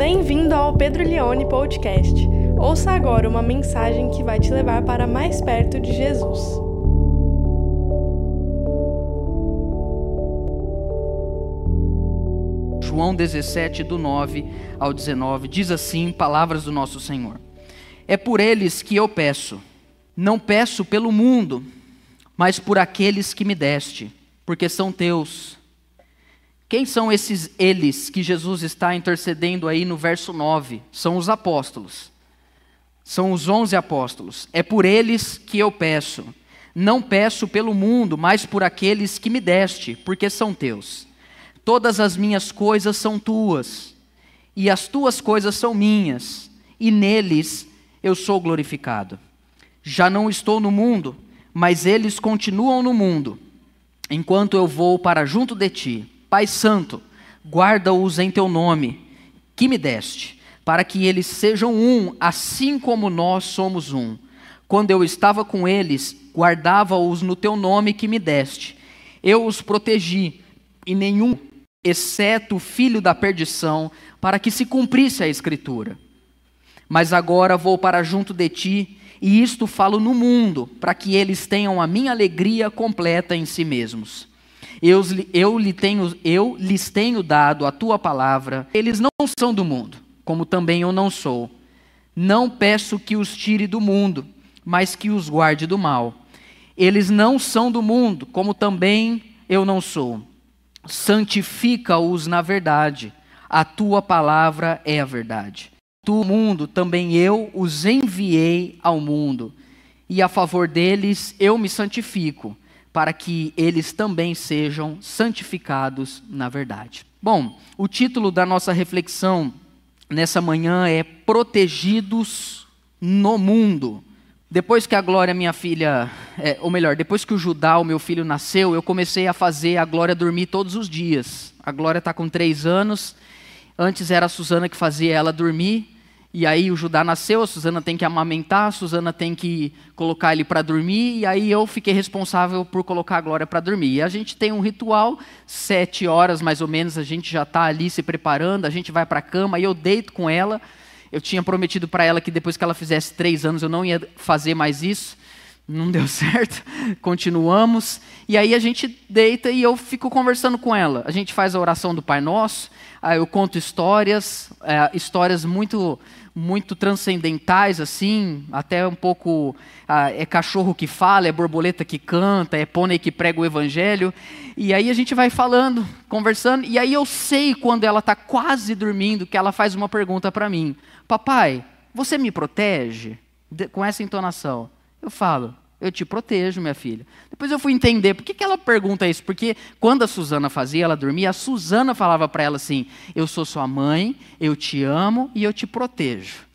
Bem-vindo ao Pedro Leone Podcast. Ouça agora uma mensagem que vai te levar para mais perto de Jesus. João 17, do 9 ao 19, diz assim: Palavras do nosso Senhor. É por eles que eu peço, não peço pelo mundo, mas por aqueles que me deste, porque são teus. Quem são esses eles que Jesus está intercedendo aí no verso 9? São os apóstolos. São os onze apóstolos. É por eles que eu peço. Não peço pelo mundo, mas por aqueles que me deste, porque são teus. Todas as minhas coisas são tuas, e as tuas coisas são minhas, e neles eu sou glorificado. Já não estou no mundo, mas eles continuam no mundo, enquanto eu vou para junto de ti. Pai Santo, guarda-os em teu nome, que me deste, para que eles sejam um, assim como nós somos um. Quando eu estava com eles, guardava-os no teu nome que me deste. Eu os protegi, e nenhum, exceto o filho da perdição, para que se cumprisse a Escritura. Mas agora vou para junto de ti, e isto falo no mundo, para que eles tenham a minha alegria completa em si mesmos. Eu, eu, lhe tenho, eu lhes tenho dado a tua palavra. Eles não são do mundo, como também eu não sou. Não peço que os tire do mundo, mas que os guarde do mal. Eles não são do mundo, como também eu não sou. Santifica-os na verdade. A tua palavra é a verdade. Tu, mundo, também eu os enviei ao mundo. E a favor deles eu me santifico para que eles também sejam santificados na verdade. Bom, o título da nossa reflexão nessa manhã é Protegidos no Mundo. Depois que a Glória, minha filha, é, ou melhor, depois que o Judá, o meu filho, nasceu, eu comecei a fazer a Glória dormir todos os dias. A Glória está com três anos. Antes era a Suzana que fazia ela dormir. E aí o Judá nasceu, a Suzana tem que amamentar, a Suzana tem que colocar ele para dormir, e aí eu fiquei responsável por colocar a Glória para dormir. E a gente tem um ritual, sete horas mais ou menos, a gente já está ali se preparando, a gente vai para a cama, e eu deito com ela. Eu tinha prometido para ela que depois que ela fizesse três anos eu não ia fazer mais isso. Não deu certo, continuamos. E aí a gente deita e eu fico conversando com ela. A gente faz a oração do Pai Nosso, eu conto histórias, é, histórias muito muito transcendentais, assim, até um pouco. Ah, é cachorro que fala, é borboleta que canta, é pônei que prega o evangelho. E aí a gente vai falando, conversando, e aí eu sei quando ela está quase dormindo que ela faz uma pergunta para mim: Papai, você me protege? Com essa entonação. Eu falo: eu te protejo, minha filha. Depois eu fui entender por que, que ela pergunta isso. Porque quando a Suzana fazia, ela dormia, a Suzana falava para ela assim: Eu sou sua mãe, eu te amo e eu te protejo.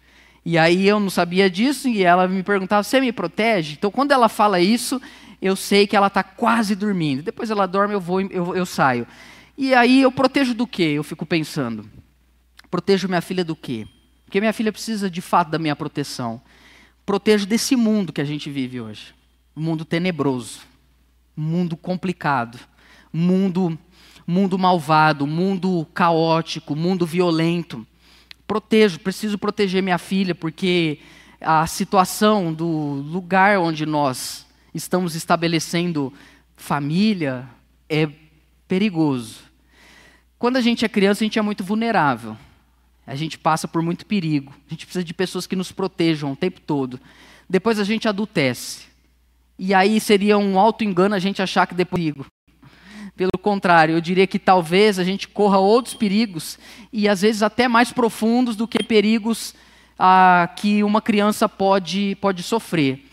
E aí eu não sabia disso e ela me perguntava: Você me protege? Então quando ela fala isso, eu sei que ela está quase dormindo. Depois ela dorme, eu vou, eu, eu saio. E aí eu protejo do quê? Eu fico pensando. Protejo minha filha do quê? Porque minha filha precisa de fato da minha proteção protejo desse mundo que a gente vive hoje. Mundo tenebroso, mundo complicado, mundo mundo malvado, mundo caótico, mundo violento. Protejo, preciso proteger minha filha porque a situação do lugar onde nós estamos estabelecendo família é perigoso. Quando a gente é criança, a gente é muito vulnerável. A gente passa por muito perigo. A gente precisa de pessoas que nos protejam o tempo todo. Depois a gente adultece. E aí seria um auto-engano a gente achar que depois perigo. Pelo contrário, eu diria que talvez a gente corra outros perigos, e às vezes até mais profundos do que perigos ah, que uma criança pode, pode sofrer.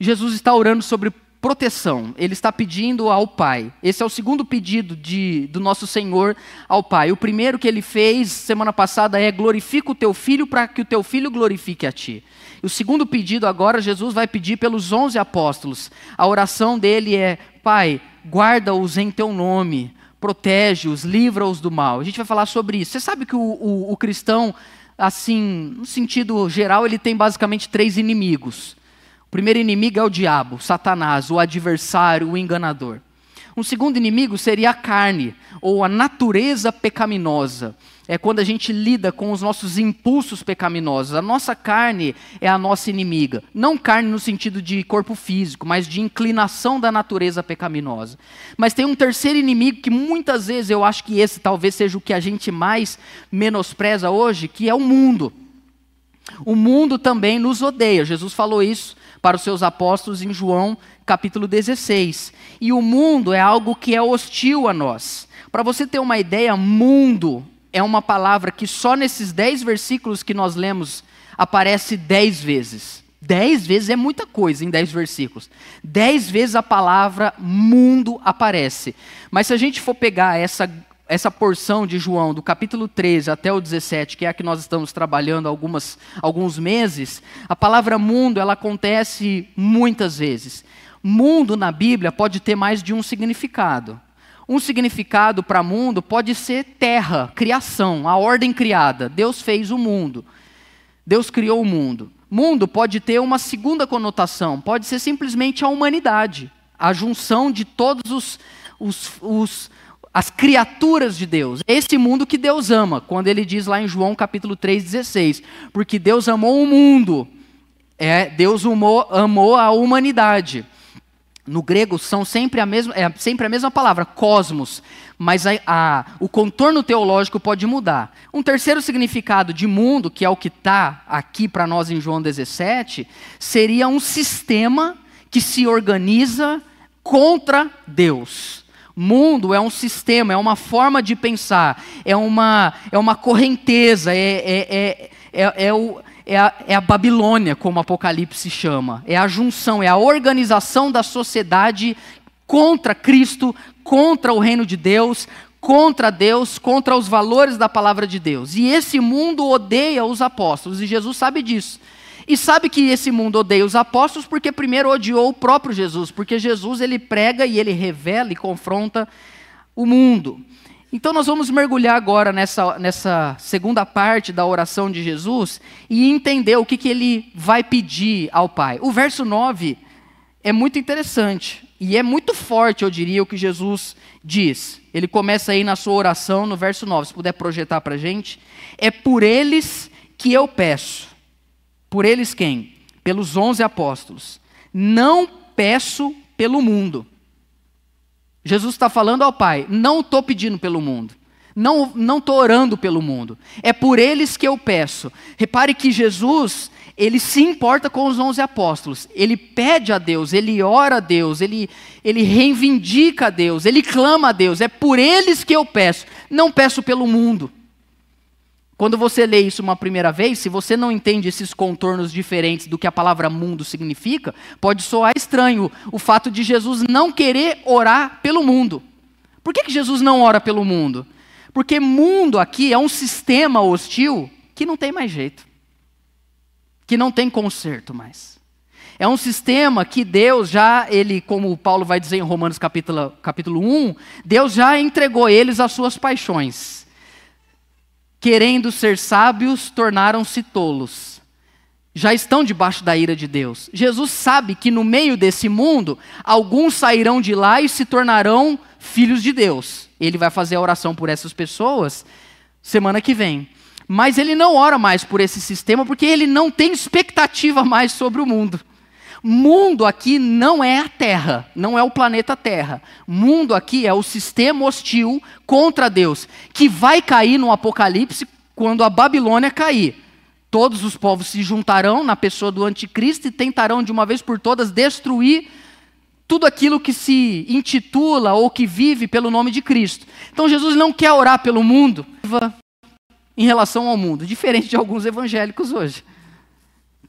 Jesus está orando sobre proteção. Ele está pedindo ao Pai. Esse é o segundo pedido de, do nosso Senhor ao Pai. O primeiro que ele fez semana passada é glorifica o teu filho para que o teu filho glorifique a ti. O segundo pedido agora, Jesus vai pedir pelos onze apóstolos. A oração dele é: Pai, guarda-os em teu nome, protege-os, livra-os do mal. A gente vai falar sobre isso. Você sabe que o, o, o cristão, assim, no sentido geral, ele tem basicamente três inimigos primeiro inimigo é o diabo, Satanás, o adversário, o enganador. Um segundo inimigo seria a carne, ou a natureza pecaminosa. É quando a gente lida com os nossos impulsos pecaminosos. A nossa carne é a nossa inimiga. Não carne no sentido de corpo físico, mas de inclinação da natureza pecaminosa. Mas tem um terceiro inimigo que muitas vezes eu acho que esse talvez seja o que a gente mais menospreza hoje, que é o mundo. O mundo também nos odeia. Jesus falou isso para os seus apóstolos em João capítulo 16. E o mundo é algo que é hostil a nós. Para você ter uma ideia, mundo é uma palavra que só nesses dez versículos que nós lemos aparece dez vezes. Dez vezes é muita coisa em dez versículos. Dez vezes a palavra mundo aparece. Mas se a gente for pegar essa essa porção de João, do capítulo 13 até o 17, que é a que nós estamos trabalhando algumas, alguns meses, a palavra mundo ela acontece muitas vezes. Mundo na Bíblia pode ter mais de um significado. Um significado para mundo pode ser terra, criação, a ordem criada. Deus fez o mundo. Deus criou o mundo. Mundo pode ter uma segunda conotação, pode ser simplesmente a humanidade, a junção de todos os, os, os as criaturas de Deus. Esse mundo que Deus ama, quando ele diz lá em João capítulo 3,16, porque Deus amou o mundo, é, Deus amou, amou a humanidade. No grego são sempre a mesma, é sempre a mesma palavra, cosmos, mas a, a, o contorno teológico pode mudar. Um terceiro significado de mundo, que é o que está aqui para nós em João 17, seria um sistema que se organiza contra Deus. Mundo é um sistema, é uma forma de pensar, é uma, é uma correnteza, é, é, é, é, o, é, a, é a Babilônia, como o Apocalipse chama. É a junção, é a organização da sociedade contra Cristo, contra o reino de Deus, contra Deus, contra os valores da palavra de Deus. E esse mundo odeia os apóstolos, e Jesus sabe disso. E sabe que esse mundo odeia os apóstolos porque primeiro odiou o próprio Jesus, porque Jesus ele prega e ele revela e confronta o mundo. Então nós vamos mergulhar agora nessa, nessa segunda parte da oração de Jesus e entender o que, que ele vai pedir ao Pai. O verso 9 é muito interessante e é muito forte, eu diria, o que Jesus diz. Ele começa aí na sua oração, no verso 9, se puder projetar para a gente. É por eles que eu peço por eles quem? Pelos onze apóstolos. Não peço pelo mundo. Jesus está falando ao Pai: não estou pedindo pelo mundo. Não estou orando pelo mundo. É por eles que eu peço. Repare que Jesus, ele se importa com os onze apóstolos. Ele pede a Deus, ele ora a Deus, ele, ele reivindica a Deus, ele clama a Deus. É por eles que eu peço. Não peço pelo mundo. Quando você lê isso uma primeira vez, se você não entende esses contornos diferentes do que a palavra mundo significa, pode soar estranho o fato de Jesus não querer orar pelo mundo. Por que, que Jesus não ora pelo mundo? Porque mundo aqui é um sistema hostil que não tem mais jeito, que não tem conserto mais. É um sistema que Deus já, ele, como Paulo vai dizer em Romanos capítulo, capítulo 1, Deus já entregou eles às suas paixões querendo ser sábios, tornaram-se tolos. Já estão debaixo da ira de Deus. Jesus sabe que no meio desse mundo, alguns sairão de lá e se tornarão filhos de Deus. Ele vai fazer a oração por essas pessoas semana que vem. Mas ele não ora mais por esse sistema porque ele não tem expectativa mais sobre o mundo. Mundo aqui não é a Terra, não é o planeta Terra. Mundo aqui é o sistema hostil contra Deus, que vai cair no Apocalipse quando a Babilônia cair. Todos os povos se juntarão na pessoa do anticristo e tentarão de uma vez por todas destruir tudo aquilo que se intitula ou que vive pelo nome de Cristo. Então Jesus não quer orar pelo mundo em relação ao mundo, diferente de alguns evangélicos hoje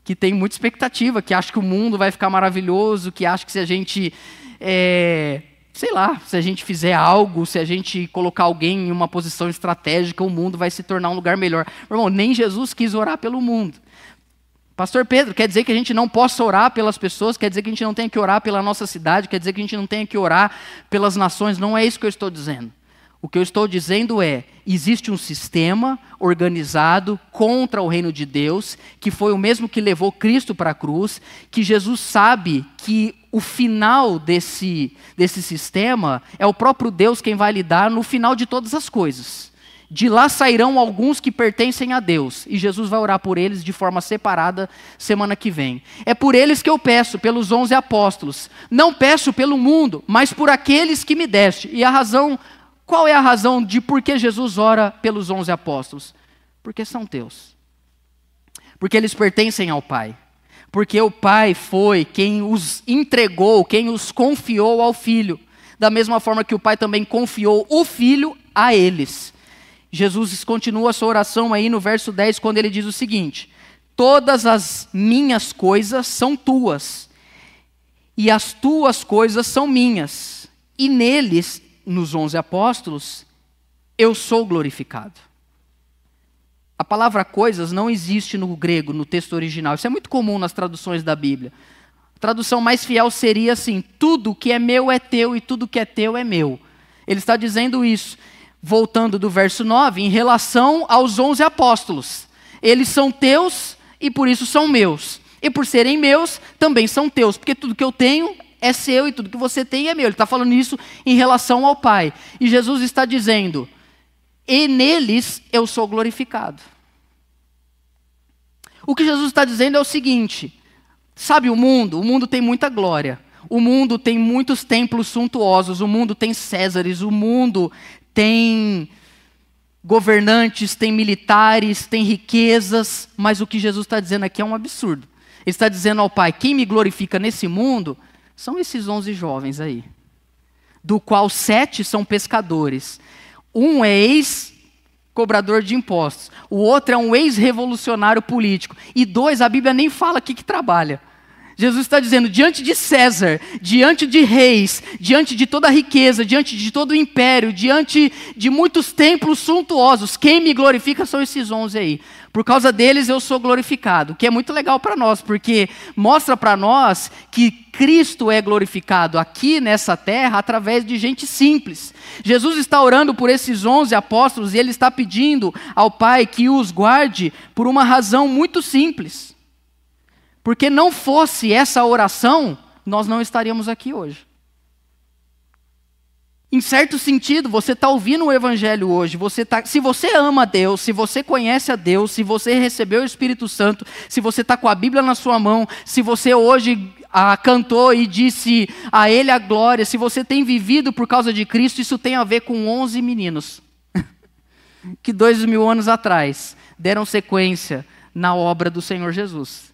que tem muita expectativa, que acha que o mundo vai ficar maravilhoso, que acha que se a gente, é, sei lá, se a gente fizer algo, se a gente colocar alguém em uma posição estratégica, o mundo vai se tornar um lugar melhor. Meu irmão, nem Jesus quis orar pelo mundo. Pastor Pedro, quer dizer que a gente não possa orar pelas pessoas, quer dizer que a gente não tem que orar pela nossa cidade, quer dizer que a gente não tem que orar pelas nações, não é isso que eu estou dizendo. O que eu estou dizendo é: existe um sistema organizado contra o reino de Deus, que foi o mesmo que levou Cristo para a cruz, que Jesus sabe que o final desse, desse sistema é o próprio Deus quem vai lidar no final de todas as coisas. De lá sairão alguns que pertencem a Deus, e Jesus vai orar por eles de forma separada semana que vem. É por eles que eu peço, pelos onze apóstolos. Não peço pelo mundo, mas por aqueles que me deste. E a razão, qual é a razão de por que Jesus ora pelos onze apóstolos? Porque são teus. Porque eles pertencem ao Pai. Porque o Pai foi quem os entregou, quem os confiou ao Filho. Da mesma forma que o Pai também confiou o Filho a eles. Jesus continua a sua oração aí no verso 10, quando ele diz o seguinte: Todas as minhas coisas são tuas, e as tuas coisas são minhas, e neles, nos onze apóstolos, eu sou glorificado. A palavra coisas não existe no grego, no texto original. Isso é muito comum nas traduções da Bíblia. A tradução mais fiel seria assim: tudo que é meu é teu e tudo que é teu é meu. Ele está dizendo isso voltando do verso 9, em relação aos onze apóstolos. Eles são teus e por isso são meus. E por serem meus, também são teus, porque tudo que eu tenho é seu e tudo que você tem é meu. Ele está falando isso em relação ao Pai. E Jesus está dizendo: e neles eu sou glorificado. O que Jesus está dizendo é o seguinte: sabe o mundo? O mundo tem muita glória. O mundo tem muitos templos suntuosos, o mundo tem Césares, o mundo tem governantes, tem militares, tem riquezas, mas o que Jesus está dizendo aqui é um absurdo. Ele está dizendo ao Pai: quem me glorifica nesse mundo são esses onze jovens aí, do qual sete são pescadores. Um é ex-cobrador de impostos, o outro é um ex-revolucionário político, e dois, a Bíblia nem fala aqui que trabalha. Jesus está dizendo: diante de César, diante de reis, diante de toda a riqueza, diante de todo o império, diante de muitos templos suntuosos, quem me glorifica são esses onze aí. Por causa deles eu sou glorificado, o que é muito legal para nós, porque mostra para nós que Cristo é glorificado aqui nessa terra através de gente simples. Jesus está orando por esses onze apóstolos e ele está pedindo ao Pai que os guarde por uma razão muito simples. Porque não fosse essa oração, nós não estaríamos aqui hoje. Em certo sentido, você está ouvindo o Evangelho hoje. Você tá, se você ama Deus, se você conhece a Deus, se você recebeu o Espírito Santo, se você está com a Bíblia na sua mão, se você hoje ah, cantou e disse a Ele a glória, se você tem vivido por causa de Cristo, isso tem a ver com 11 meninos que dois mil anos atrás deram sequência na obra do Senhor Jesus.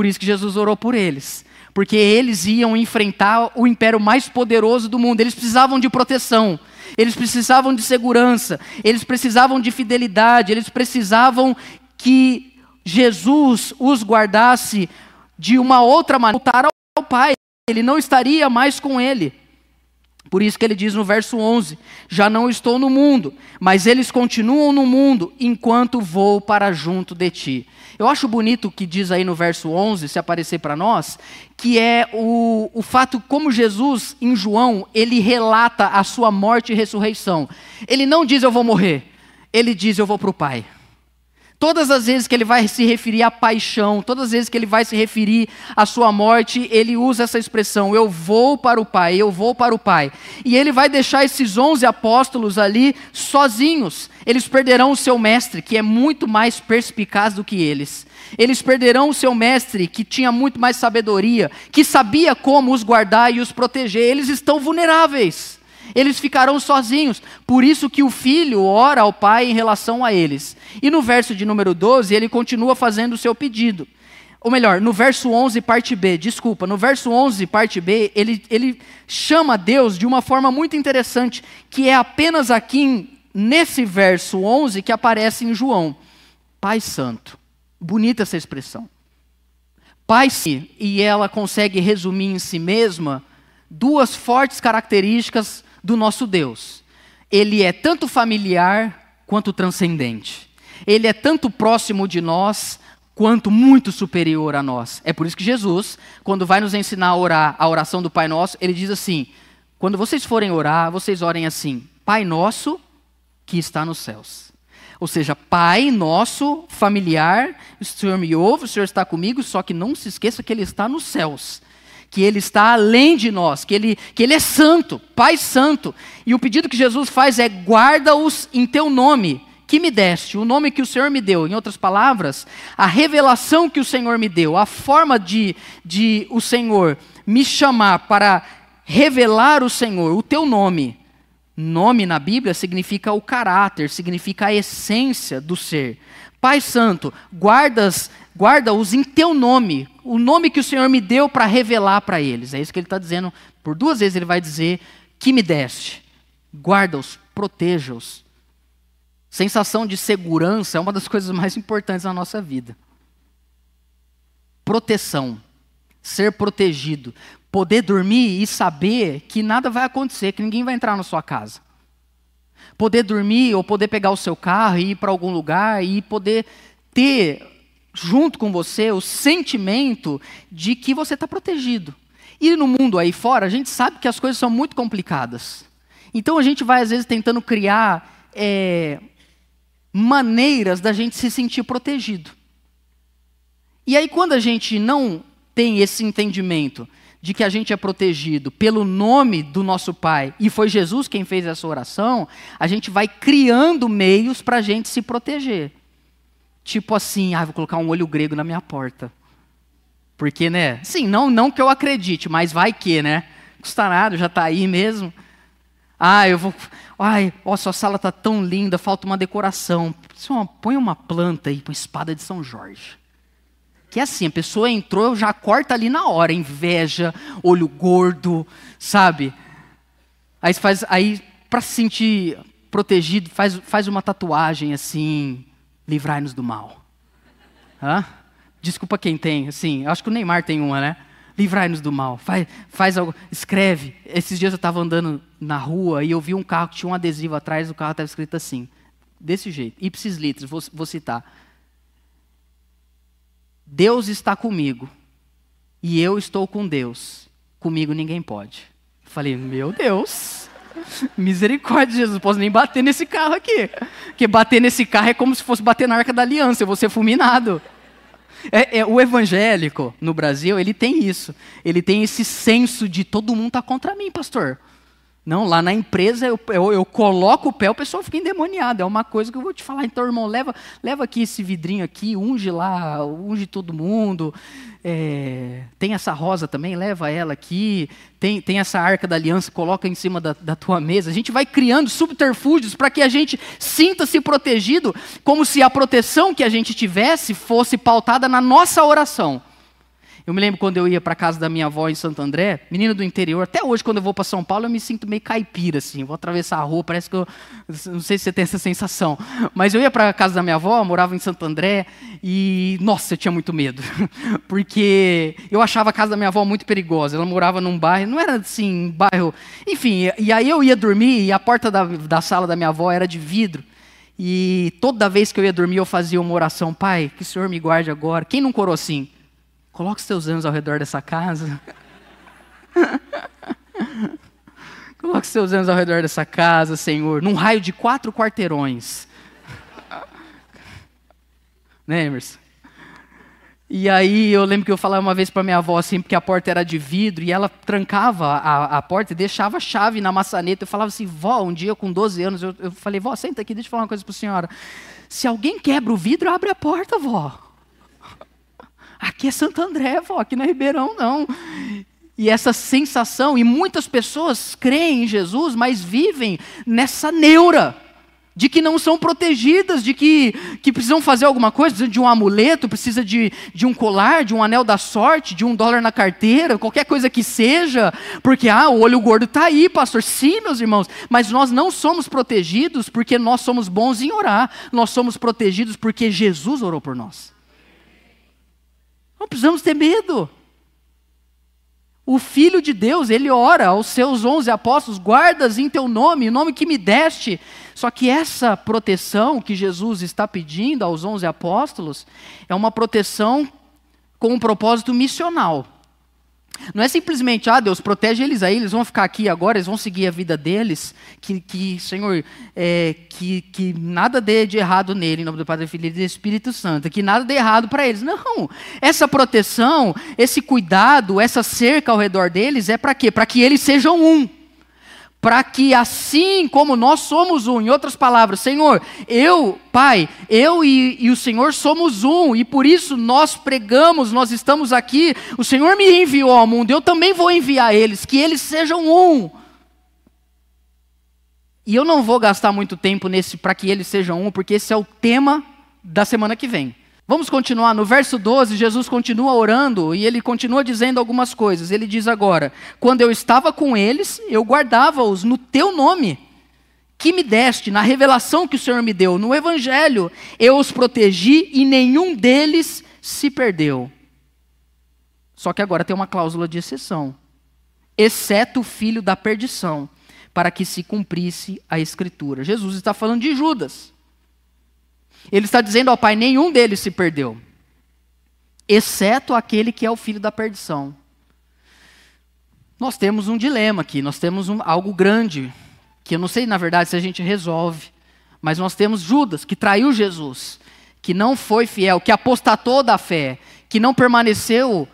Por isso que Jesus orou por eles. Porque eles iam enfrentar o império mais poderoso do mundo. Eles precisavam de proteção. Eles precisavam de segurança. Eles precisavam de fidelidade. Eles precisavam que Jesus os guardasse de uma outra maneira. Voltar ao Pai. Ele não estaria mais com ele. Por isso que ele diz no verso 11: Já não estou no mundo, mas eles continuam no mundo enquanto vou para junto de ti. Eu acho bonito o que diz aí no verso 11, se aparecer para nós, que é o, o fato como Jesus, em João, ele relata a sua morte e ressurreição. Ele não diz eu vou morrer, ele diz eu vou para o Pai. Todas as vezes que ele vai se referir à paixão, todas as vezes que ele vai se referir à sua morte, ele usa essa expressão: eu vou para o Pai, eu vou para o Pai. E ele vai deixar esses onze apóstolos ali sozinhos. Eles perderão o seu mestre, que é muito mais perspicaz do que eles. Eles perderão o seu mestre, que tinha muito mais sabedoria, que sabia como os guardar e os proteger. Eles estão vulneráveis eles ficarão sozinhos. Por isso que o filho ora ao pai em relação a eles. E no verso de número 12, ele continua fazendo o seu pedido. Ou melhor, no verso 11, parte B, desculpa, no verso 11, parte B, ele, ele chama Deus de uma forma muito interessante, que é apenas aqui nesse verso 11 que aparece em João. Pai Santo. Bonita essa expressão. Pai, e ela consegue resumir em si mesma duas fortes características do nosso Deus. Ele é tanto familiar quanto transcendente. Ele é tanto próximo de nós quanto muito superior a nós. É por isso que Jesus, quando vai nos ensinar a orar a oração do Pai Nosso, ele diz assim: quando vocês forem orar, vocês orem assim: Pai nosso que está nos céus. Ou seja, Pai nosso, familiar, o Senhor me ouve, o Senhor está comigo, só que não se esqueça que Ele está nos céus. Que Ele está além de nós, que Ele, que ele é santo, Pai santo. E o pedido que Jesus faz é: guarda-os em teu nome, que me deste, o nome que o Senhor me deu. Em outras palavras, a revelação que o Senhor me deu, a forma de, de o Senhor me chamar para revelar o Senhor, o teu nome. Nome na Bíblia significa o caráter, significa a essência do ser. Pai Santo, guarda-os em teu nome, o nome que o Senhor me deu para revelar para eles. É isso que ele está dizendo. Por duas vezes ele vai dizer que me deste. Guarda-os, proteja-os. Sensação de segurança é uma das coisas mais importantes na nossa vida. Proteção, ser protegido, poder dormir e saber que nada vai acontecer, que ninguém vai entrar na sua casa. Poder dormir ou poder pegar o seu carro e ir para algum lugar e poder ter junto com você o sentimento de que você está protegido. E no mundo aí fora, a gente sabe que as coisas são muito complicadas. Então a gente vai, às vezes, tentando criar é, maneiras da gente se sentir protegido. E aí, quando a gente não tem esse entendimento de que a gente é protegido pelo nome do nosso Pai, e foi Jesus quem fez essa oração, a gente vai criando meios para a gente se proteger. Tipo assim, ah, vou colocar um olho grego na minha porta. Porque, né? Sim, não, não que eu acredite, mas vai que, né? Custa nada, já está aí mesmo. Ah, eu vou. Ai, ó, sua sala está tão linda, falta uma decoração. Põe uma planta aí, põe espada de São Jorge. Que é assim, a pessoa entrou, já corta ali na hora, inveja, olho gordo, sabe? Aí faz, aí para se sentir protegido, faz, faz uma tatuagem assim, livrai-nos do mal. Hã? Desculpa quem tem, assim, acho que o Neymar tem uma, né? Livrai-nos do mal. Faz, faz algo, escreve. Esses dias eu estava andando na rua e eu vi um carro que tinha um adesivo atrás, o carro estava escrito assim, desse jeito, ipsis litros, vou, vou citar. Deus está comigo e eu estou com Deus. Comigo ninguém pode. Falei, meu Deus, misericórdia, Jesus, não posso nem bater nesse carro aqui. Porque bater nesse carro é como se fosse bater na arca da aliança, eu vou ser fulminado. É, é, o evangélico no Brasil, ele tem isso. Ele tem esse senso de todo mundo está contra mim, pastor. Não, lá na empresa eu, eu, eu, coloco o pé, o pessoal fica endemoniado. É uma coisa que eu vou te falar. Então, irmão, leva, leva aqui esse vidrinho aqui, unge lá, unge todo mundo. É, tem essa rosa também, leva ela aqui. Tem, tem essa arca da aliança, coloca em cima da, da tua mesa. A gente vai criando subterfúgios para que a gente sinta-se protegido, como se a proteção que a gente tivesse fosse pautada na nossa oração. Eu me lembro quando eu ia para casa da minha avó em Santo André, menina do interior, até hoje quando eu vou para São Paulo eu me sinto meio caipira assim, vou atravessar a rua, parece que eu não sei se você tem essa sensação, mas eu ia para casa da minha avó, morava em Santo André e nossa, eu tinha muito medo. Porque eu achava a casa da minha avó muito perigosa. Ela morava num bairro, não era assim, um bairro, enfim, e aí eu ia dormir e a porta da, da sala da minha avó era de vidro. E toda vez que eu ia dormir, eu fazia uma oração, Pai, que o Senhor me guarde agora. Quem não corou assim? Coloque seus anos ao redor dessa casa. Coloque seus anos ao redor dessa casa, Senhor, num raio de quatro quarteirões. né, Emerson? E aí eu lembro que eu falava uma vez para minha avó assim, porque a porta era de vidro, e ela trancava a, a porta e deixava a chave na maçaneta. Eu falava assim, vó, um dia com 12 anos, eu, eu falei, vó, senta aqui, deixa eu falar uma coisa para a senhora. Se alguém quebra o vidro, abre a porta, vó. Aqui é Santo André, vó, aqui não é Ribeirão, não. E essa sensação, e muitas pessoas creem em Jesus, mas vivem nessa neura de que não são protegidas, de que, que precisam fazer alguma coisa, precisa de um amuleto, precisa de, de um colar, de um anel da sorte, de um dólar na carteira, qualquer coisa que seja, porque ah, o olho gordo está aí, pastor. Sim, meus irmãos, mas nós não somos protegidos porque nós somos bons em orar, nós somos protegidos porque Jesus orou por nós. Não precisamos ter medo. O Filho de Deus, ele ora aos seus onze apóstolos: guardas em teu nome, o nome que me deste. Só que essa proteção que Jesus está pedindo aos onze apóstolos é uma proteção com um propósito missional. Não é simplesmente, ah, Deus, protege eles aí, eles vão ficar aqui agora, eles vão seguir a vida deles, que, que Senhor, é, que, que nada dê de errado nele, em nome do do Filho e do Espírito Santo, que nada dê errado para eles. Não, essa proteção, esse cuidado, essa cerca ao redor deles é para quê? Para que eles sejam um para que assim como nós somos um, em outras palavras, Senhor, eu, Pai, eu e, e, o Senhor somos um, e por isso nós pregamos, nós estamos aqui, o Senhor me enviou ao mundo, eu também vou enviar eles, que eles sejam um. E eu não vou gastar muito tempo nesse para que eles sejam um, porque esse é o tema da semana que vem. Vamos continuar. No verso 12, Jesus continua orando e ele continua dizendo algumas coisas. Ele diz agora: Quando eu estava com eles, eu guardava-os no teu nome, que me deste, na revelação que o Senhor me deu, no Evangelho. Eu os protegi e nenhum deles se perdeu. Só que agora tem uma cláusula de exceção: exceto o filho da perdição, para que se cumprisse a Escritura. Jesus está falando de Judas. Ele está dizendo ao Pai: nenhum deles se perdeu, exceto aquele que é o filho da perdição. Nós temos um dilema aqui, nós temos um, algo grande, que eu não sei, na verdade, se a gente resolve, mas nós temos Judas, que traiu Jesus, que não foi fiel, que apostatou da fé, que não permaneceu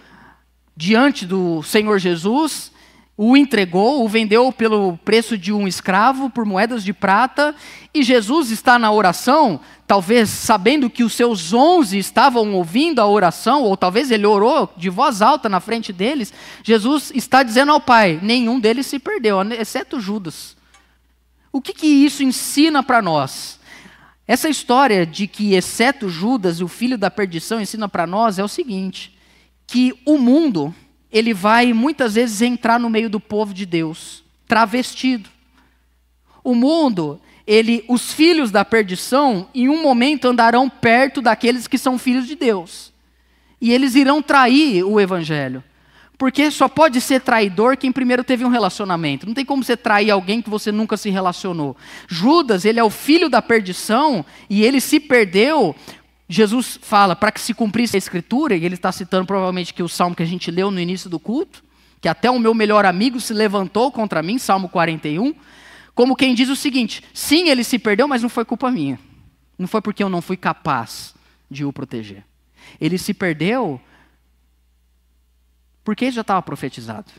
diante do Senhor Jesus o entregou, o vendeu pelo preço de um escravo, por moedas de prata, e Jesus está na oração, talvez sabendo que os seus onze estavam ouvindo a oração, ou talvez ele orou de voz alta na frente deles. Jesus está dizendo ao Pai: nenhum deles se perdeu, exceto Judas. O que, que isso ensina para nós? Essa história de que, exceto Judas, o filho da perdição, ensina para nós é o seguinte: que o mundo ele vai muitas vezes entrar no meio do povo de Deus, travestido. O mundo, ele, os filhos da perdição, em um momento andarão perto daqueles que são filhos de Deus. E eles irão trair o evangelho. Porque só pode ser traidor quem primeiro teve um relacionamento. Não tem como você trair alguém que você nunca se relacionou. Judas, ele é o filho da perdição e ele se perdeu Jesus fala para que se cumprisse a escritura, e ele está citando provavelmente que o salmo que a gente leu no início do culto, que até o meu melhor amigo se levantou contra mim, Salmo 41, como quem diz o seguinte: sim, ele se perdeu, mas não foi culpa minha. Não foi porque eu não fui capaz de o proteger. Ele se perdeu porque já estava profetizado.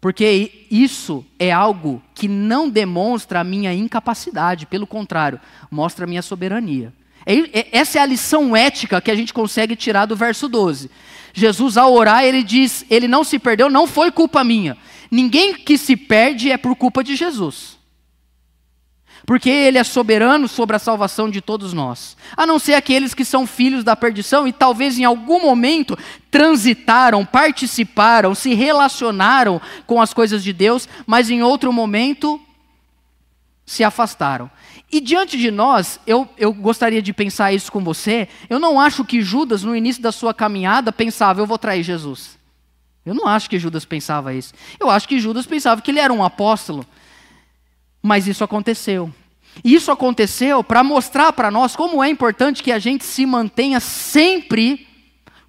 Porque isso é algo que não demonstra a minha incapacidade, pelo contrário, mostra a minha soberania. É, é, essa é a lição ética que a gente consegue tirar do verso 12. Jesus, ao orar, ele diz: Ele não se perdeu, não foi culpa minha. Ninguém que se perde é por culpa de Jesus. Porque Ele é soberano sobre a salvação de todos nós. A não ser aqueles que são filhos da perdição e talvez em algum momento transitaram, participaram, se relacionaram com as coisas de Deus, mas em outro momento se afastaram. E diante de nós, eu, eu gostaria de pensar isso com você. Eu não acho que Judas, no início da sua caminhada, pensava, eu vou trair Jesus. Eu não acho que Judas pensava isso. Eu acho que Judas pensava que ele era um apóstolo. Mas isso aconteceu. E isso aconteceu para mostrar para nós como é importante que a gente se mantenha sempre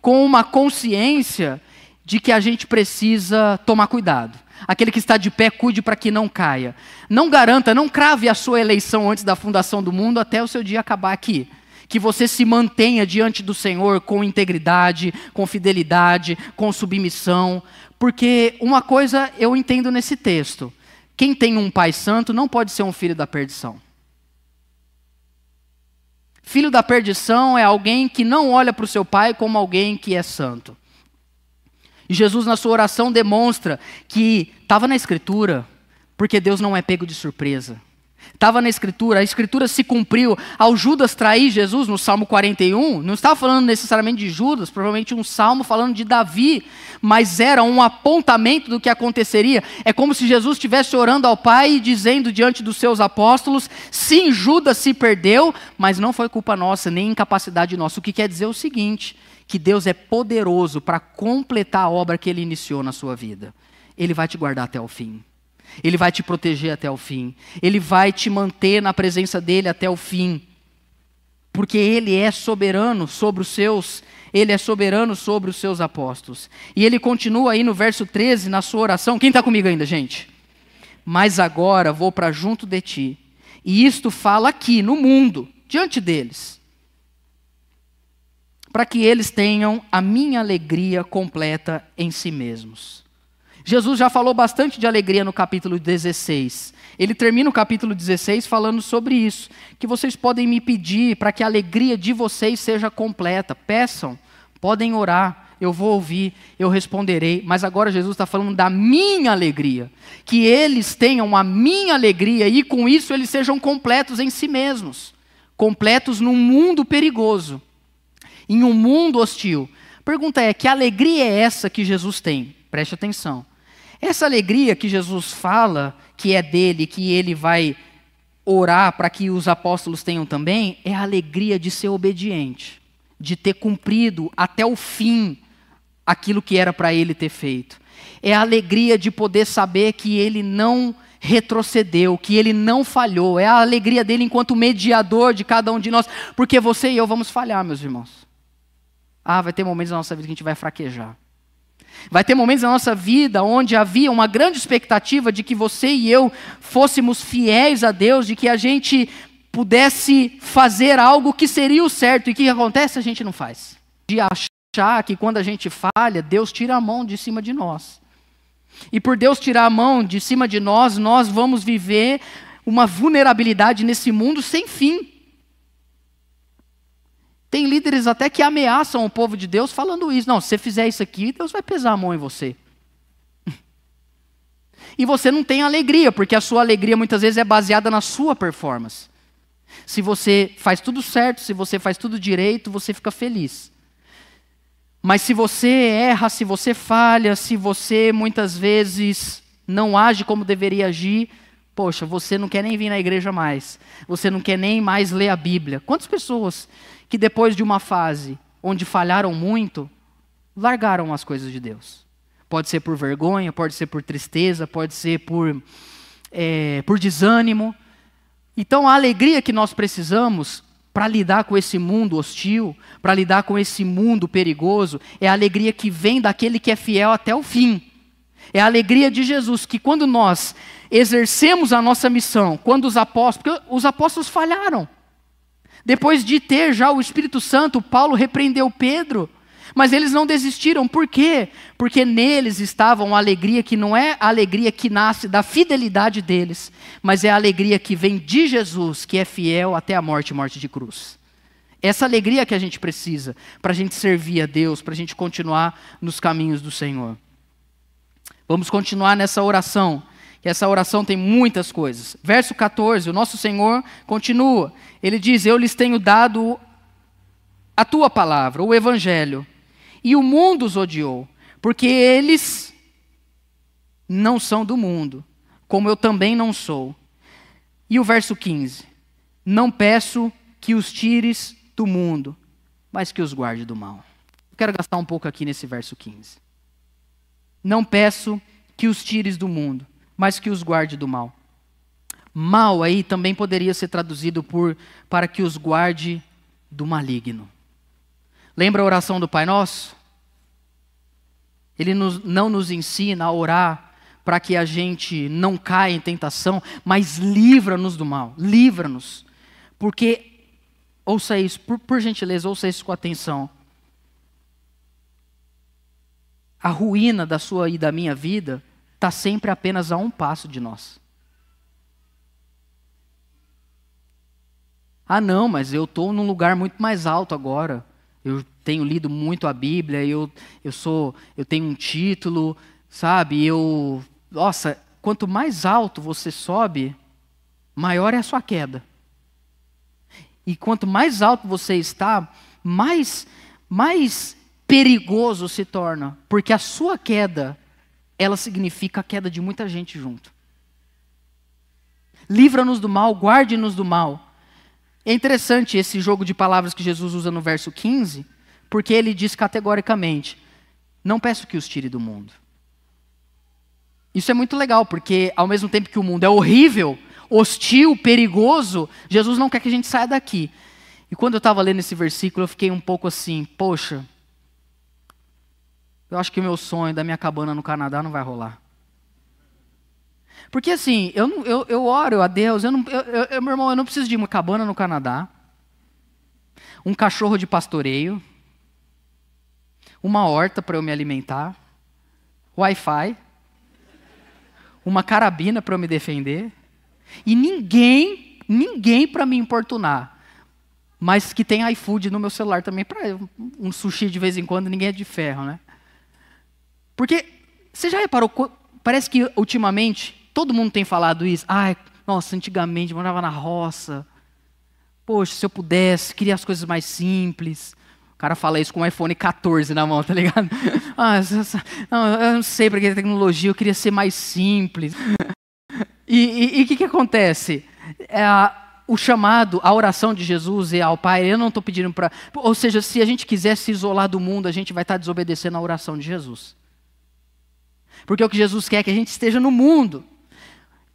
com uma consciência de que a gente precisa tomar cuidado. Aquele que está de pé, cuide para que não caia. Não garanta, não crave a sua eleição antes da fundação do mundo até o seu dia acabar aqui. Que você se mantenha diante do Senhor com integridade, com fidelidade, com submissão. Porque uma coisa eu entendo nesse texto: quem tem um pai santo não pode ser um filho da perdição. Filho da perdição é alguém que não olha para o seu pai como alguém que é santo. E Jesus, na sua oração, demonstra que estava na Escritura, porque Deus não é pego de surpresa. Estava na Escritura, a Escritura se cumpriu. Ao Judas trair Jesus no Salmo 41, não estava falando necessariamente de Judas, provavelmente um salmo falando de Davi, mas era um apontamento do que aconteceria. É como se Jesus estivesse orando ao Pai e dizendo diante dos seus apóstolos: sim, Judas se perdeu, mas não foi culpa nossa, nem incapacidade nossa. O que quer dizer o seguinte: que Deus é poderoso para completar a obra que ele iniciou na sua vida. Ele vai te guardar até o fim. Ele vai te proteger até o fim. Ele vai te manter na presença dele até o fim. porque ele é soberano sobre os seus, ele é soberano sobre os seus apóstolos. E ele continua aí no verso 13, na sua oração. Quem está comigo ainda, gente? Mas agora vou para junto de ti. E isto fala aqui, no mundo, diante deles. Para que eles tenham a minha alegria completa em si mesmos. Jesus já falou bastante de alegria no capítulo 16. Ele termina o capítulo 16 falando sobre isso, que vocês podem me pedir para que a alegria de vocês seja completa. Peçam, podem orar, eu vou ouvir, eu responderei. Mas agora Jesus está falando da minha alegria, que eles tenham a minha alegria e com isso eles sejam completos em si mesmos, completos num mundo perigoso, em um mundo hostil. Pergunta é: que alegria é essa que Jesus tem? Preste atenção. Essa alegria que Jesus fala que é dele, que ele vai orar para que os apóstolos tenham também, é a alegria de ser obediente, de ter cumprido até o fim aquilo que era para ele ter feito. É a alegria de poder saber que ele não retrocedeu, que ele não falhou. É a alegria dele enquanto mediador de cada um de nós, porque você e eu vamos falhar, meus irmãos. Ah, vai ter momentos na nossa vida que a gente vai fraquejar. Vai ter momentos na nossa vida onde havia uma grande expectativa de que você e eu fôssemos fiéis a Deus, de que a gente pudesse fazer algo que seria o certo e que acontece a gente não faz. De achar que quando a gente falha, Deus tira a mão de cima de nós. E por Deus tirar a mão de cima de nós, nós vamos viver uma vulnerabilidade nesse mundo sem fim. Tem líderes até que ameaçam o povo de Deus falando isso. Não, se você fizer isso aqui, Deus vai pesar a mão em você. E você não tem alegria, porque a sua alegria muitas vezes é baseada na sua performance. Se você faz tudo certo, se você faz tudo direito, você fica feliz. Mas se você erra, se você falha, se você muitas vezes não age como deveria agir, poxa, você não quer nem vir na igreja mais. Você não quer nem mais ler a Bíblia. Quantas pessoas que depois de uma fase onde falharam muito, largaram as coisas de Deus? Pode ser por vergonha, pode ser por tristeza, pode ser por, é, por desânimo. Então, a alegria que nós precisamos para lidar com esse mundo hostil, para lidar com esse mundo perigoso, é a alegria que vem daquele que é fiel até o fim. É a alegria de Jesus, que quando nós exercemos a nossa missão, quando os apóstolos, porque os apóstolos falharam. Depois de ter já o Espírito Santo, Paulo repreendeu Pedro. Mas eles não desistiram, por quê? Porque neles estava uma alegria que não é a alegria que nasce da fidelidade deles, mas é a alegria que vem de Jesus, que é fiel até a morte morte de cruz. Essa alegria que a gente precisa para a gente servir a Deus, para a gente continuar nos caminhos do Senhor. Vamos continuar nessa oração, que essa oração tem muitas coisas. Verso 14, o nosso Senhor continua. Ele diz: Eu lhes tenho dado a tua palavra, o Evangelho e o mundo os odiou, porque eles não são do mundo, como eu também não sou. E o verso 15: Não peço que os tires do mundo, mas que os guarde do mal. Eu quero gastar um pouco aqui nesse verso 15. Não peço que os tires do mundo, mas que os guarde do mal. Mal aí também poderia ser traduzido por para que os guarde do maligno. Lembra a oração do Pai Nosso? Ele nos, não nos ensina a orar para que a gente não caia em tentação, mas livra-nos do mal, livra-nos. Porque, ouça isso, por, por gentileza, ouça isso com atenção. A ruína da sua e da minha vida está sempre apenas a um passo de nós. Ah, não, mas eu estou num lugar muito mais alto agora. Eu tenho lido muito a Bíblia, eu, eu sou, eu tenho um título, sabe? Eu, nossa, quanto mais alto você sobe, maior é a sua queda. E quanto mais alto você está, mais mais perigoso se torna, porque a sua queda, ela significa a queda de muita gente junto. Livra-nos do mal, guarde-nos do mal. É interessante esse jogo de palavras que Jesus usa no verso 15, porque ele diz categoricamente: Não peço que os tire do mundo. Isso é muito legal, porque ao mesmo tempo que o mundo é horrível, hostil, perigoso, Jesus não quer que a gente saia daqui. E quando eu estava lendo esse versículo, eu fiquei um pouco assim, poxa, eu acho que o meu sonho da minha cabana no Canadá não vai rolar. Porque assim, eu, eu, eu oro a Deus, eu, não, eu, eu, meu irmão, eu não preciso de uma cabana no Canadá, um cachorro de pastoreio, uma horta para eu me alimentar, Wi-Fi, uma carabina para eu me defender, e ninguém, ninguém para me importunar. Mas que tem iFood no meu celular também para um sushi de vez em quando, ninguém é de ferro, né? Porque você já reparou, parece que ultimamente todo mundo tem falado isso. Ai, nossa, antigamente morava na roça. Poxa, se eu pudesse, queria as coisas mais simples. O cara fala isso com um iPhone 14 na mão, tá ligado? Ah, não, eu não sei para que tecnologia, eu queria ser mais simples. E o que, que acontece? É, o chamado, a oração de Jesus é ao Pai, eu não estou pedindo para. Ou seja, se a gente quiser se isolar do mundo, a gente vai estar tá desobedecendo a oração de Jesus. Porque o que Jesus quer é que a gente esteja no mundo.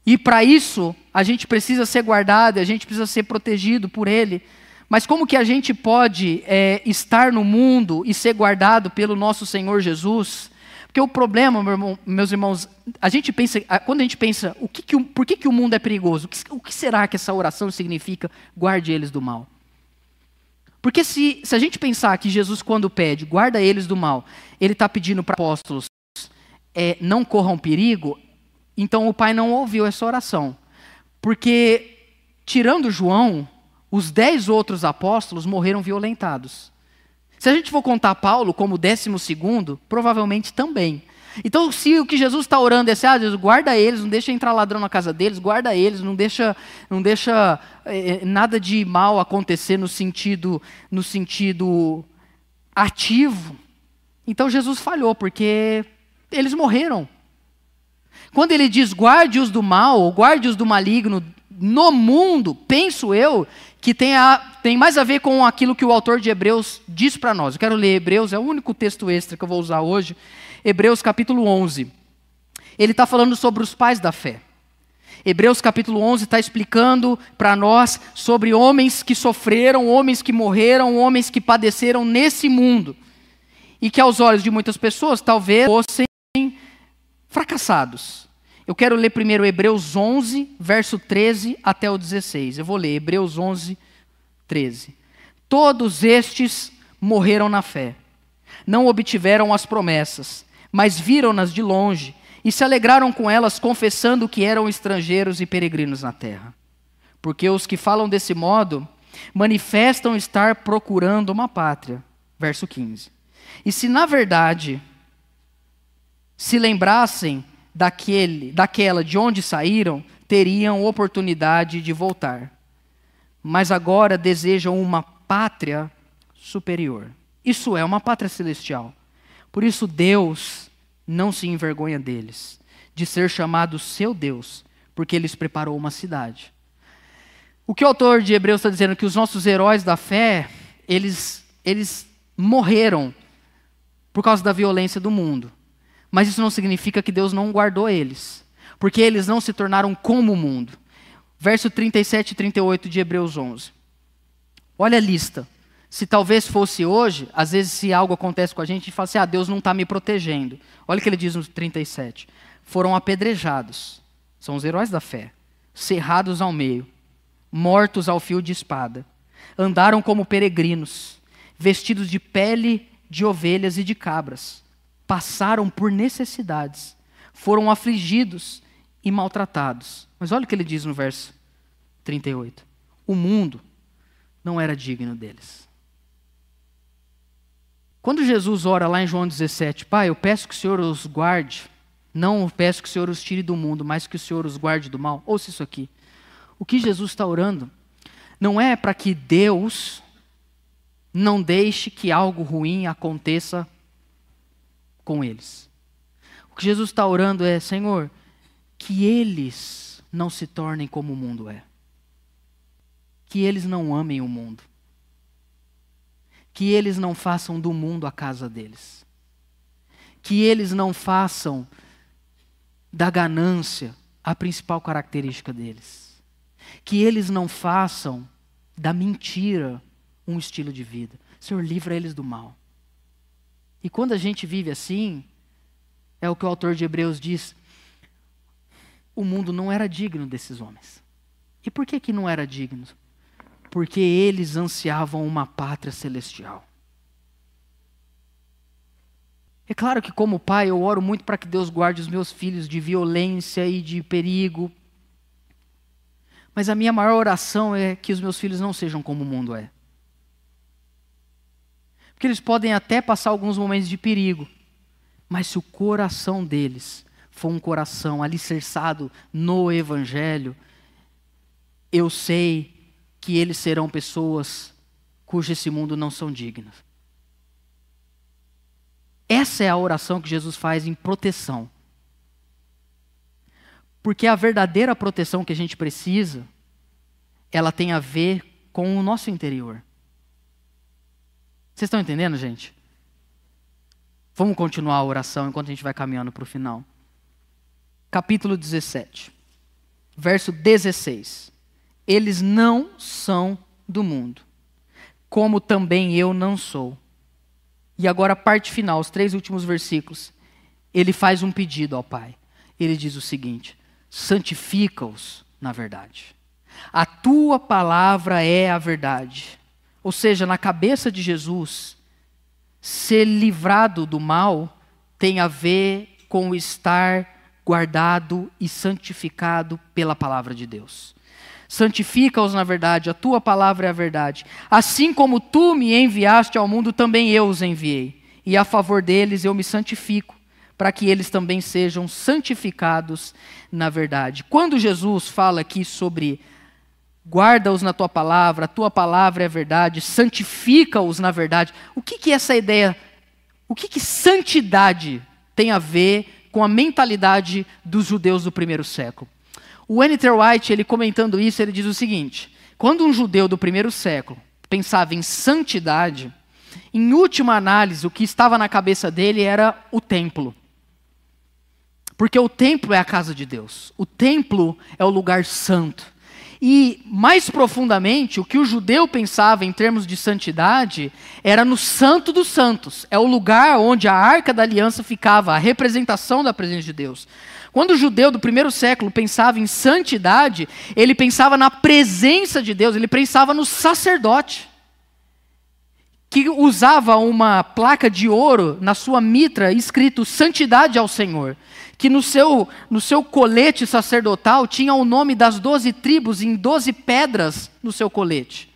E para isso, a gente precisa ser guardado, a gente precisa ser protegido por Ele. Mas como que a gente pode é, estar no mundo e ser guardado pelo nosso Senhor Jesus? Porque o problema, meu irmão, meus irmãos, a gente pensa, quando a gente pensa, o que que, por que, que o mundo é perigoso? O que, o que será que essa oração significa? Guarde eles do mal. Porque se, se a gente pensar que Jesus, quando pede, guarda eles do mal, ele está pedindo para apóstolos é, não corram perigo, então o pai não ouviu essa oração. Porque, tirando João, os dez outros apóstolos morreram violentados. Se a gente for contar Paulo como décimo segundo, provavelmente também. Então, se o que Jesus está orando é assim, ah, Deus, guarda eles, não deixa entrar ladrão na casa deles, guarda eles, não deixa, não deixa é, nada de mal acontecer no sentido, no sentido ativo. Então Jesus falhou, porque eles morreram. Quando ele diz guarde-os do mal, guarde-os do maligno no mundo, penso eu que tem, a, tem mais a ver com aquilo que o autor de Hebreus diz para nós. Eu quero ler Hebreus, é o único texto extra que eu vou usar hoje. Hebreus capítulo 11. Ele está falando sobre os pais da fé. Hebreus capítulo 11 está explicando para nós sobre homens que sofreram, homens que morreram, homens que padeceram nesse mundo. E que aos olhos de muitas pessoas talvez fossem fracassados. Eu quero ler primeiro Hebreus 11, verso 13 até o 16. Eu vou ler Hebreus 11, 13. Todos estes morreram na fé. Não obtiveram as promessas, mas viram-nas de longe e se alegraram com elas, confessando que eram estrangeiros e peregrinos na terra. Porque os que falam desse modo manifestam estar procurando uma pátria. Verso 15. E se na verdade se lembrassem daquele, daquela de onde saíram, teriam oportunidade de voltar. Mas agora desejam uma pátria superior. Isso é uma pátria celestial. Por isso Deus não se envergonha deles, de ser chamado seu Deus, porque eles preparou uma cidade. O que o autor de Hebreus está dizendo é que os nossos heróis da fé, eles, eles morreram por causa da violência do mundo. Mas isso não significa que Deus não guardou eles, porque eles não se tornaram como o mundo. Verso 37 e 38 de Hebreus 11. Olha a lista. Se talvez fosse hoje, às vezes se algo acontece com a gente, a gente fala assim, ah, Deus não está me protegendo. Olha o que ele diz no 37. Foram apedrejados, são os heróis da fé, cerrados ao meio, mortos ao fio de espada. Andaram como peregrinos, vestidos de pele de ovelhas e de cabras passaram por necessidades, foram afligidos e maltratados. Mas olha o que ele diz no verso 38. O mundo não era digno deles. Quando Jesus ora lá em João 17, Pai, eu peço que o Senhor os guarde, não peço que o Senhor os tire do mundo, mas que o Senhor os guarde do mal. Ouça isso aqui. O que Jesus está orando não é para que Deus não deixe que algo ruim aconteça com eles. O que Jesus está orando é: Senhor, que eles não se tornem como o mundo é. Que eles não amem o mundo. Que eles não façam do mundo a casa deles. Que eles não façam da ganância a principal característica deles. Que eles não façam da mentira um estilo de vida. Senhor, livra eles do mal. E quando a gente vive assim, é o que o autor de Hebreus diz: o mundo não era digno desses homens. E por que, que não era digno? Porque eles ansiavam uma pátria celestial. É claro que, como pai, eu oro muito para que Deus guarde os meus filhos de violência e de perigo. Mas a minha maior oração é que os meus filhos não sejam como o mundo é. Porque eles podem até passar alguns momentos de perigo, mas se o coração deles for um coração alicerçado no Evangelho, eu sei que eles serão pessoas cujo esse mundo não são dignos. Essa é a oração que Jesus faz em proteção. Porque a verdadeira proteção que a gente precisa, ela tem a ver com o nosso interior. Vocês estão entendendo, gente? Vamos continuar a oração enquanto a gente vai caminhando para o final. Capítulo 17, verso 16. Eles não são do mundo, como também eu não sou. E agora a parte final, os três últimos versículos. Ele faz um pedido ao Pai. Ele diz o seguinte: santifica-os na verdade. A tua palavra é a verdade. Ou seja, na cabeça de Jesus, ser livrado do mal tem a ver com estar guardado e santificado pela palavra de Deus. Santifica-os na verdade, a tua palavra é a verdade. Assim como tu me enviaste ao mundo, também eu os enviei. E a favor deles eu me santifico, para que eles também sejam santificados na verdade. Quando Jesus fala aqui sobre guarda-os na tua palavra, a tua palavra é a verdade, santifica-os na verdade, o que, que essa ideia, o que, que santidade tem a ver com a mentalidade dos judeus do primeiro século? O N.T. White, ele comentando isso, ele diz o seguinte: quando um judeu do primeiro século pensava em santidade, em última análise, o que estava na cabeça dele era o templo. Porque o templo é a casa de Deus. O templo é o lugar santo. E, mais profundamente, o que o judeu pensava em termos de santidade era no Santo dos Santos. É o lugar onde a arca da aliança ficava, a representação da presença de Deus. Quando o judeu do primeiro século pensava em santidade, ele pensava na presença de Deus, ele pensava no sacerdote, que usava uma placa de ouro na sua mitra escrito santidade ao Senhor, que no seu, no seu colete sacerdotal tinha o nome das doze tribos em doze pedras no seu colete.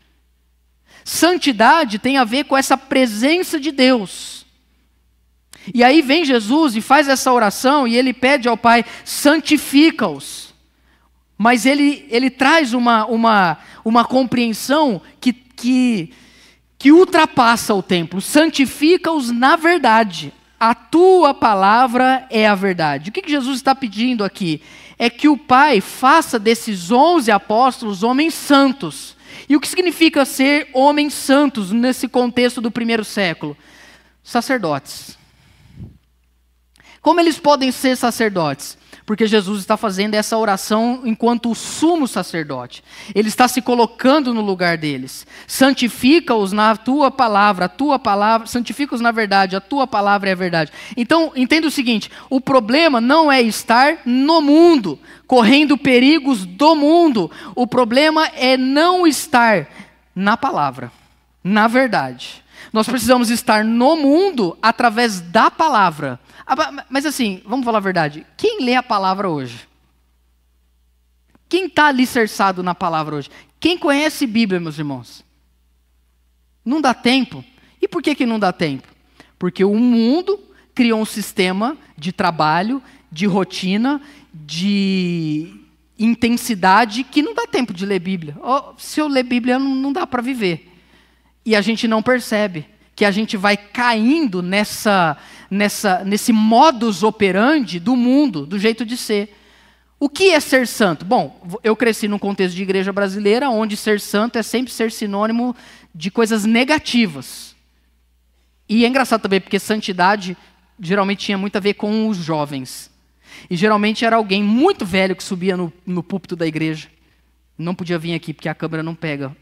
Santidade tem a ver com essa presença de Deus. E aí vem Jesus e faz essa oração e ele pede ao Pai: santifica-os. Mas ele, ele traz uma, uma, uma compreensão que, que, que ultrapassa o templo: santifica-os na verdade. A tua palavra é a verdade. O que, Jesus está pedindo aqui? É que o Pai faça desses onze apóstolos homens santos. E o que significa ser homens santos nesse contexto do primeiro século? Sacerdotes. Como eles podem ser sacerdotes? Porque Jesus está fazendo essa oração enquanto o sumo sacerdote. Ele está se colocando no lugar deles. Santifica-os na tua palavra, a tua palavra, santifica-os na verdade, a tua palavra é a verdade. Então, entenda o seguinte: o problema não é estar no mundo, correndo perigos do mundo. O problema é não estar na palavra, na verdade. Nós precisamos estar no mundo através da palavra mas assim, vamos falar a verdade. Quem lê a palavra hoje? Quem está alicerçado na palavra hoje? Quem conhece Bíblia, meus irmãos? Não dá tempo. E por que, que não dá tempo? Porque o mundo criou um sistema de trabalho, de rotina, de intensidade que não dá tempo de ler Bíblia. Oh, se eu ler Bíblia, não, não dá para viver. E a gente não percebe que a gente vai caindo nessa, nessa, nesse modus operandi do mundo, do jeito de ser. O que é ser santo? Bom, eu cresci num contexto de igreja brasileira onde ser santo é sempre ser sinônimo de coisas negativas. E é engraçado também, porque santidade geralmente tinha muito a ver com os jovens. E geralmente era alguém muito velho que subia no, no púlpito da igreja. Não podia vir aqui porque a câmera não pega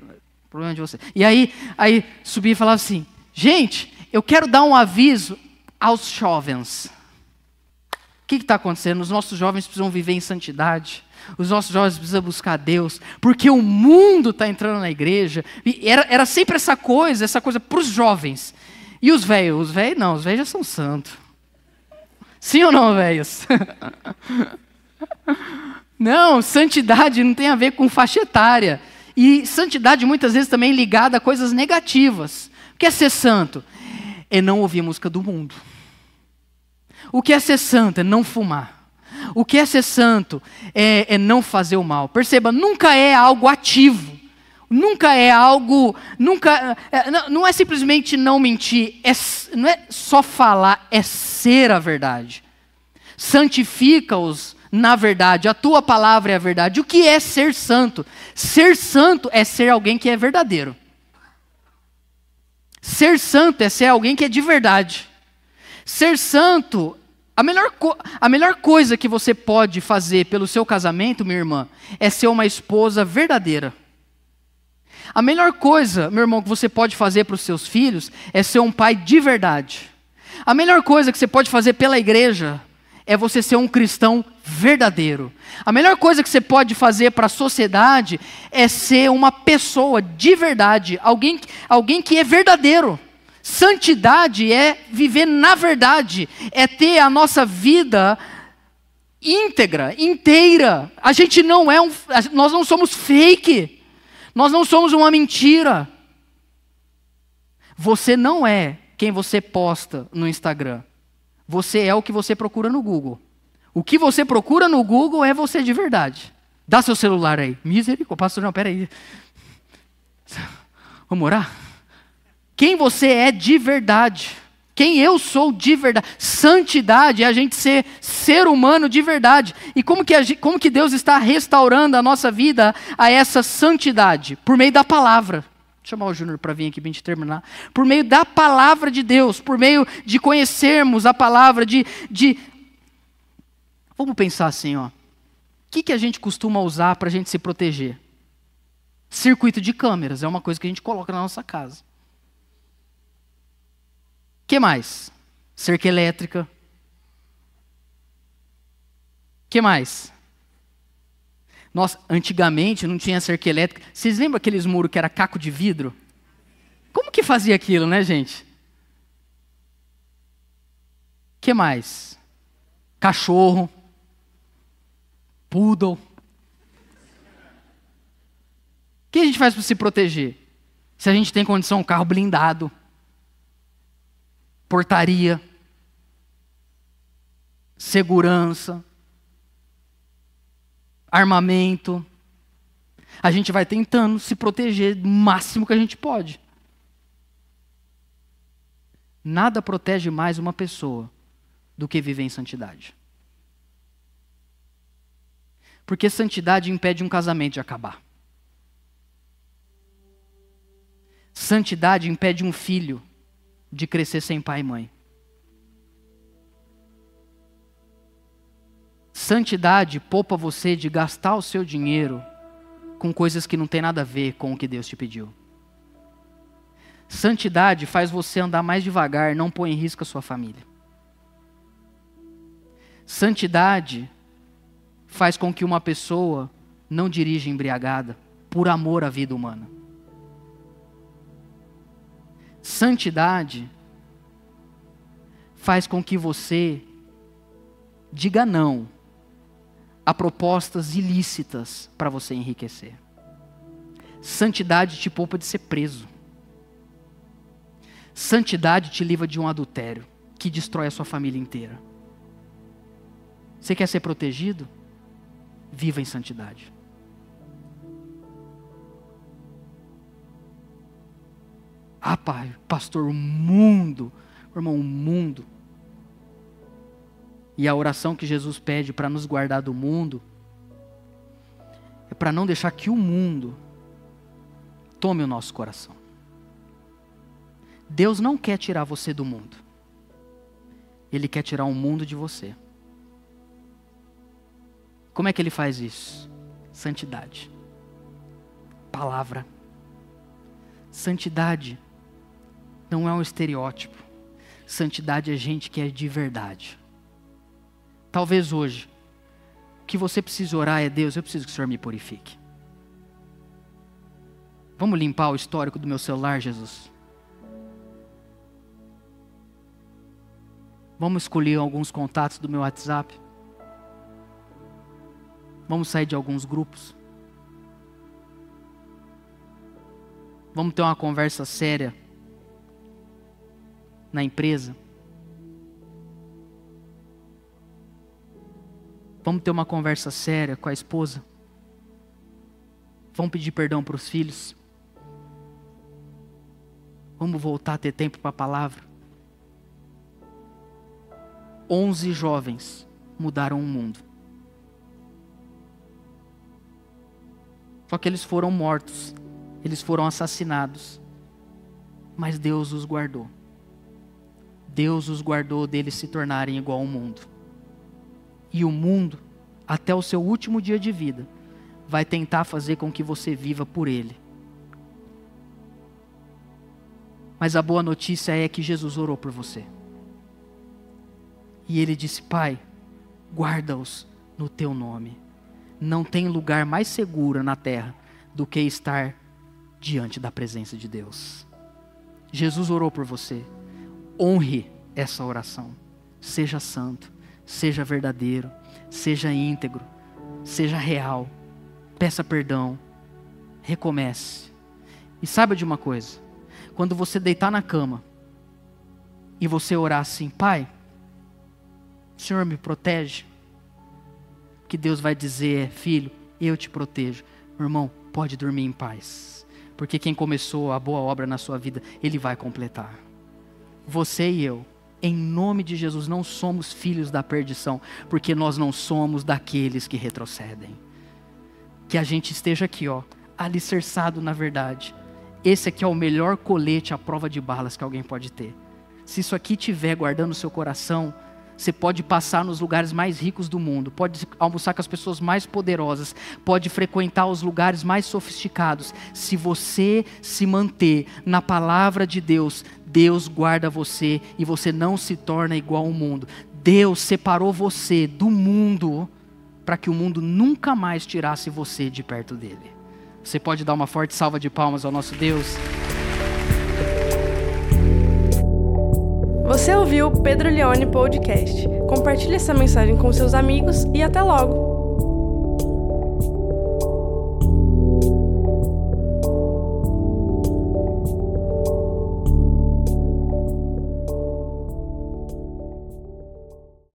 Problema de você. E aí, aí subi e falava assim: gente, eu quero dar um aviso aos jovens. O que está acontecendo? Os nossos jovens precisam viver em santidade. Os nossos jovens precisam buscar Deus, porque o mundo está entrando na igreja. E era, era sempre essa coisa, essa coisa para os jovens. E os velhos? Os velhos não, os velhos já são santos. Sim ou não, velhos? não, santidade não tem a ver com faixa etária. E santidade muitas vezes também ligada a coisas negativas. Que é ser santo? É não ouvir música do mundo. O que é ser santo? É não fumar. O que é ser santo? É, é não fazer o mal. Perceba, nunca é algo ativo. Nunca é algo, nunca, é, não é simplesmente não mentir, é, não é só falar, é ser a verdade. Santifica-os na verdade, a tua palavra é a verdade. O que é ser santo? Ser santo é ser alguém que é verdadeiro. Ser santo é ser alguém que é de verdade. Ser santo, a melhor, a melhor coisa que você pode fazer pelo seu casamento, minha irmã, é ser uma esposa verdadeira. A melhor coisa, meu irmão, que você pode fazer para os seus filhos é ser um pai de verdade. A melhor coisa que você pode fazer pela igreja é você ser um cristão verdadeiro. A melhor coisa que você pode fazer para a sociedade é ser uma pessoa de verdade, alguém, alguém que é verdadeiro. Santidade é viver na verdade, é ter a nossa vida íntegra, inteira. A gente não é um, nós não somos fake. Nós não somos uma mentira. Você não é quem você posta no Instagram. Você é o que você procura no Google. O que você procura no Google é você de verdade. Dá seu celular aí. Misericórdia. Pastor, não, peraí. Vamos orar? Quem você é de verdade. Quem eu sou de verdade. Santidade é a gente ser ser humano de verdade. E como que, a, como que Deus está restaurando a nossa vida a essa santidade? Por meio da palavra chamar o Júnior para vir aqui para a gente terminar. Por meio da palavra de Deus, por meio de conhecermos a palavra, de. de... Vamos pensar assim, ó. O que, que a gente costuma usar para a gente se proteger? Circuito de câmeras é uma coisa que a gente coloca na nossa casa. O que mais? Cerca elétrica. O que mais? Nossa, antigamente não tinha cerca elétrica. Vocês lembram aqueles muros que era caco de vidro? Como que fazia aquilo, né, gente? que mais? Cachorro. Poodle. O que a gente faz para se proteger? Se a gente tem condição, um carro blindado, portaria, segurança armamento. A gente vai tentando se proteger o máximo que a gente pode. Nada protege mais uma pessoa do que viver em santidade. Porque santidade impede um casamento de acabar. Santidade impede um filho de crescer sem pai e mãe. Santidade poupa você de gastar o seu dinheiro com coisas que não tem nada a ver com o que Deus te pediu. Santidade faz você andar mais devagar, não põe em risco a sua família. Santidade faz com que uma pessoa não dirija embriagada por amor à vida humana. Santidade faz com que você diga não a propostas ilícitas para você enriquecer. Santidade te poupa de ser preso. Santidade te livra de um adultério que destrói a sua família inteira. Você quer ser protegido? Viva em santidade. Ah, pai, pastor, o mundo, irmão, o mundo e a oração que Jesus pede para nos guardar do mundo é para não deixar que o mundo tome o nosso coração. Deus não quer tirar você do mundo. Ele quer tirar o mundo de você. Como é que ele faz isso? Santidade. Palavra. Santidade não é um estereótipo. Santidade é gente que é de verdade. Talvez hoje, o que você precisa orar é: Deus, eu preciso que o Senhor me purifique. Vamos limpar o histórico do meu celular, Jesus? Vamos escolher alguns contatos do meu WhatsApp? Vamos sair de alguns grupos? Vamos ter uma conversa séria na empresa? Vamos ter uma conversa séria com a esposa? Vamos pedir perdão para os filhos? Vamos voltar a ter tempo para a palavra? Onze jovens mudaram o mundo. Só que eles foram mortos eles foram assassinados. Mas Deus os guardou. Deus os guardou deles se tornarem igual ao mundo. E o mundo, até o seu último dia de vida, vai tentar fazer com que você viva por ele. Mas a boa notícia é que Jesus orou por você. E ele disse: Pai, guarda-os no teu nome. Não tem lugar mais seguro na terra do que estar diante da presença de Deus. Jesus orou por você. Honre essa oração. Seja santo, seja verdadeiro, seja íntegro, seja real. Peça perdão. Recomece. E saiba de uma coisa: quando você deitar na cama e você orar assim, Pai, Senhor me protege, que Deus vai dizer, filho, eu te protejo. Meu irmão, pode dormir em paz porque quem começou a boa obra na sua vida, ele vai completar. Você e eu, em nome de Jesus, não somos filhos da perdição, porque nós não somos daqueles que retrocedem. Que a gente esteja aqui, ó, alicerçado na verdade. Esse aqui é o melhor colete à prova de balas que alguém pode ter. Se isso aqui tiver guardando o seu coração, você pode passar nos lugares mais ricos do mundo, pode almoçar com as pessoas mais poderosas, pode frequentar os lugares mais sofisticados. Se você se manter na palavra de Deus, Deus guarda você e você não se torna igual ao mundo. Deus separou você do mundo para que o mundo nunca mais tirasse você de perto dele. Você pode dar uma forte salva de palmas ao nosso Deus? Você ouviu o Pedro Leone Podcast. Compartilhe essa mensagem com seus amigos e até logo!